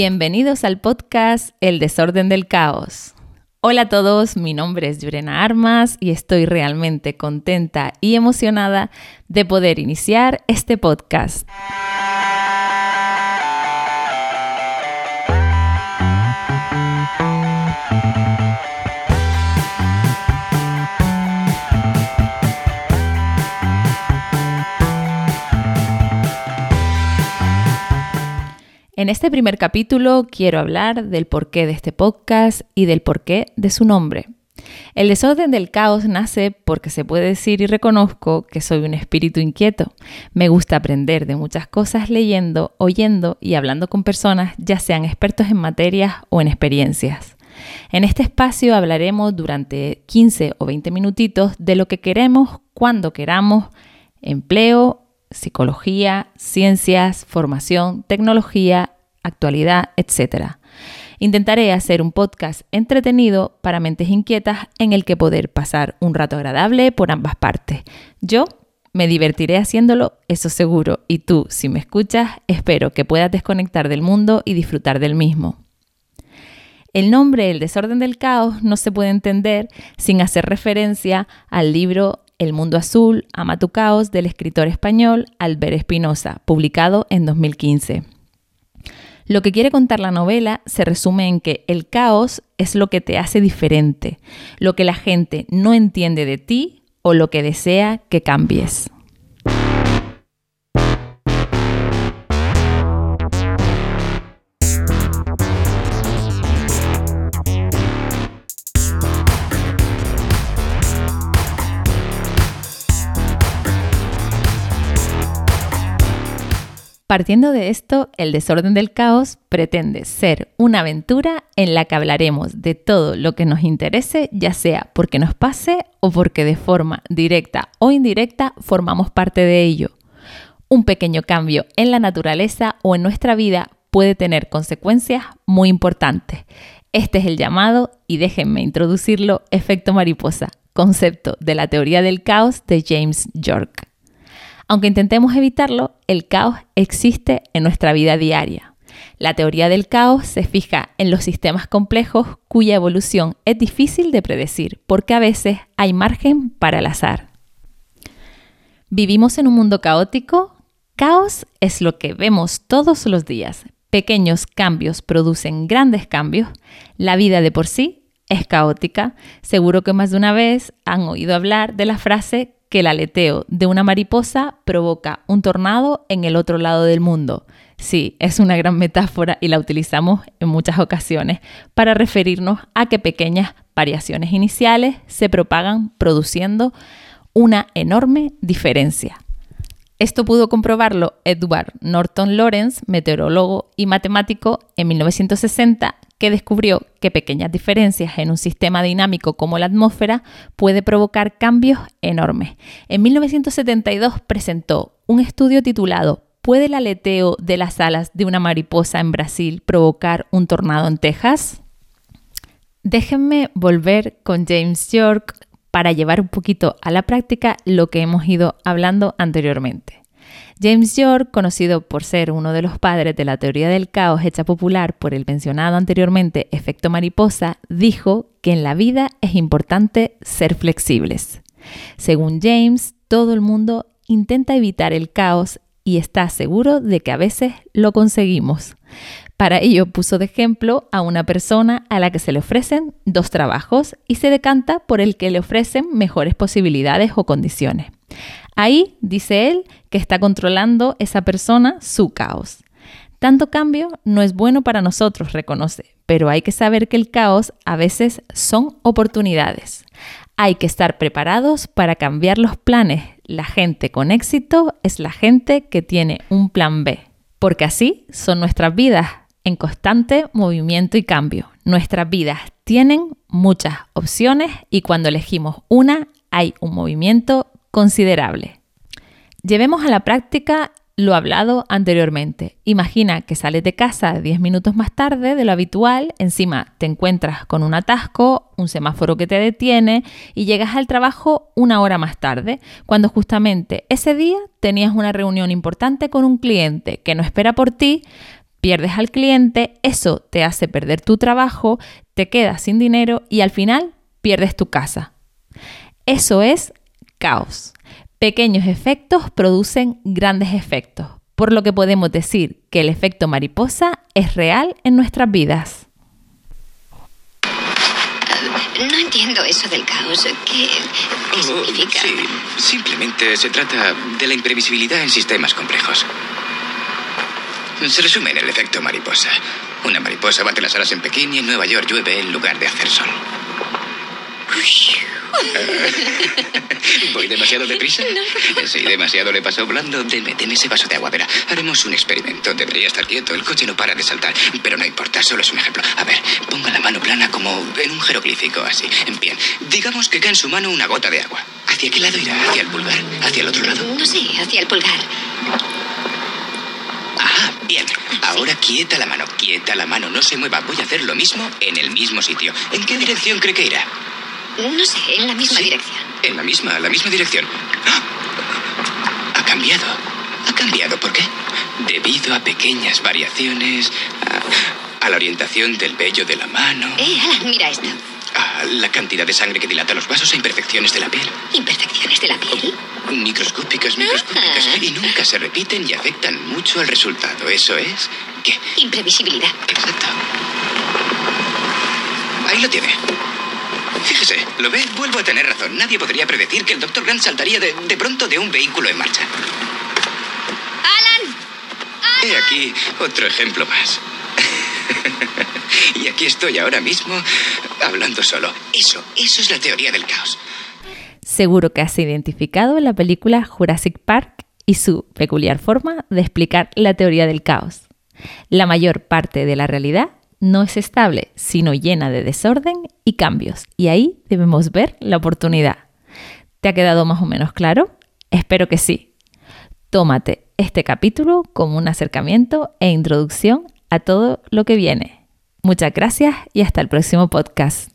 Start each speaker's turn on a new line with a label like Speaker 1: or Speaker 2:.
Speaker 1: Bienvenidos al podcast El desorden del caos. Hola a todos, mi nombre es Yurena Armas y estoy realmente contenta y emocionada de poder iniciar este podcast. En este primer capítulo quiero hablar del porqué de este podcast y del porqué de su nombre. El desorden del caos nace porque se puede decir y reconozco que soy un espíritu inquieto. Me gusta aprender de muchas cosas leyendo, oyendo y hablando con personas, ya sean expertos en materias o en experiencias. En este espacio hablaremos durante 15 o 20 minutitos de lo que queremos, cuando queramos, empleo, psicología, ciencias, formación, tecnología, actualidad, etc. Intentaré hacer un podcast entretenido para mentes inquietas en el que poder pasar un rato agradable por ambas partes. Yo me divertiré haciéndolo, eso seguro, y tú, si me escuchas, espero que puedas desconectar del mundo y disfrutar del mismo. El nombre El desorden del caos no se puede entender sin hacer referencia al libro el mundo azul, ama tu caos del escritor español Albert Espinosa, publicado en 2015. Lo que quiere contar la novela se resume en que el caos es lo que te hace diferente, lo que la gente no entiende de ti o lo que desea que cambies. Partiendo de esto, el desorden del caos pretende ser una aventura en la que hablaremos de todo lo que nos interese, ya sea porque nos pase o porque de forma directa o indirecta formamos parte de ello. Un pequeño cambio en la naturaleza o en nuestra vida puede tener consecuencias muy importantes. Este es el llamado, y déjenme introducirlo, efecto mariposa, concepto de la teoría del caos de James York. Aunque intentemos evitarlo, el caos existe en nuestra vida diaria. La teoría del caos se fija en los sistemas complejos cuya evolución es difícil de predecir porque a veces hay margen para el azar. ¿Vivimos en un mundo caótico? Caos es lo que vemos todos los días. Pequeños cambios producen grandes cambios. La vida de por sí es caótica. Seguro que más de una vez han oído hablar de la frase que el aleteo de una mariposa provoca un tornado en el otro lado del mundo. Sí, es una gran metáfora y la utilizamos en muchas ocasiones para referirnos a que pequeñas variaciones iniciales se propagan produciendo una enorme diferencia. Esto pudo comprobarlo Edward Norton Lawrence, meteorólogo y matemático, en 1960 que descubrió que pequeñas diferencias en un sistema dinámico como la atmósfera puede provocar cambios enormes. En 1972 presentó un estudio titulado ¿Puede el aleteo de las alas de una mariposa en Brasil provocar un tornado en Texas? Déjenme volver con James York para llevar un poquito a la práctica lo que hemos ido hablando anteriormente. James York, conocido por ser uno de los padres de la teoría del caos hecha popular por el mencionado anteriormente efecto mariposa, dijo que en la vida es importante ser flexibles. Según James, todo el mundo intenta evitar el caos y está seguro de que a veces lo conseguimos. Para ello puso de ejemplo a una persona a la que se le ofrecen dos trabajos y se decanta por el que le ofrecen mejores posibilidades o condiciones. Ahí, dice él, que está controlando esa persona su caos. Tanto cambio no es bueno para nosotros, reconoce, pero hay que saber que el caos a veces son oportunidades. Hay que estar preparados para cambiar los planes. La gente con éxito es la gente que tiene un plan B, porque así son nuestras vidas en constante movimiento y cambio. Nuestras vidas tienen muchas opciones y cuando elegimos una hay un movimiento considerable. Llevemos a la práctica lo hablado anteriormente. Imagina que sales de casa 10 minutos más tarde de lo habitual, encima te encuentras con un atasco, un semáforo que te detiene y llegas al trabajo una hora más tarde, cuando justamente ese día tenías una reunión importante con un cliente que no espera por ti, Pierdes al cliente, eso te hace perder tu trabajo, te quedas sin dinero y al final pierdes tu casa. Eso es caos. Pequeños efectos producen grandes efectos, por lo que podemos decir que el efecto mariposa es real en nuestras vidas.
Speaker 2: No entiendo eso del caos. ¿Qué, qué significa?
Speaker 3: sí, simplemente se trata de la imprevisibilidad en sistemas complejos. Se resume en el efecto mariposa. Una mariposa bate las alas en Pekín y en Nueva York llueve en lugar de hacer sol. ¿Voy demasiado deprisa? Sí, demasiado le pasó blando. Deme, deme ese vaso de agua. Verá, haremos un experimento. Debería estar quieto. El coche no para de saltar. Pero no importa, solo es un ejemplo. A ver, ponga la mano plana como en un jeroglífico, así. Bien, digamos que cae en su mano una gota de agua. ¿Hacia qué lado irá? ¿Hacia el pulgar? ¿Hacia el otro lado?
Speaker 2: No sé, hacia el pulgar.
Speaker 3: Ah, bien. Ahora quieta la mano, quieta la mano. No se mueva. Voy a hacer lo mismo en el mismo sitio. ¿En qué dirección cree que irá?
Speaker 2: No sé, en la misma
Speaker 3: Sí.
Speaker 2: dirección.
Speaker 3: En la misma, la misma dirección. ¡Ah! Ha cambiado. Ha cambiado. ¿Por qué? Debido a pequeñas variaciones, a, a la orientación del vello de la mano,
Speaker 2: Eh, Alan, mira esto.
Speaker 3: a la cantidad de sangre que dilata los vasos e imperfecciones de la piel.
Speaker 2: Imperfecciones de la piel.
Speaker 3: Microscópicas, microscópicas.
Speaker 2: Ajá.
Speaker 3: Y nunca se repiten y afectan mucho al resultado. Eso es... ¿Qué?
Speaker 2: Imprevisibilidad.
Speaker 3: Exacto. Ahí lo tiene. Fíjese, ¿lo ve? Vuelvo a tener razón. Nadie podría predecir que el Dr. Grant saltaría de, de pronto de un vehículo en marcha.
Speaker 2: ¡Alan!
Speaker 3: He aquí otro ejemplo más. y aquí estoy ahora mismo hablando solo. Eso, eso es la teoría del caos.
Speaker 1: Seguro que has identificado la película Jurassic Park y su peculiar forma de explicar la teoría del caos. La mayor parte de la realidad no es estable, sino llena de desorden y cambios, y ahí debemos ver la oportunidad. ¿Te ha quedado más o menos claro? Espero que sí. Tómate este capítulo como un acercamiento e introducción a todo lo que viene. Muchas gracias y hasta el próximo podcast.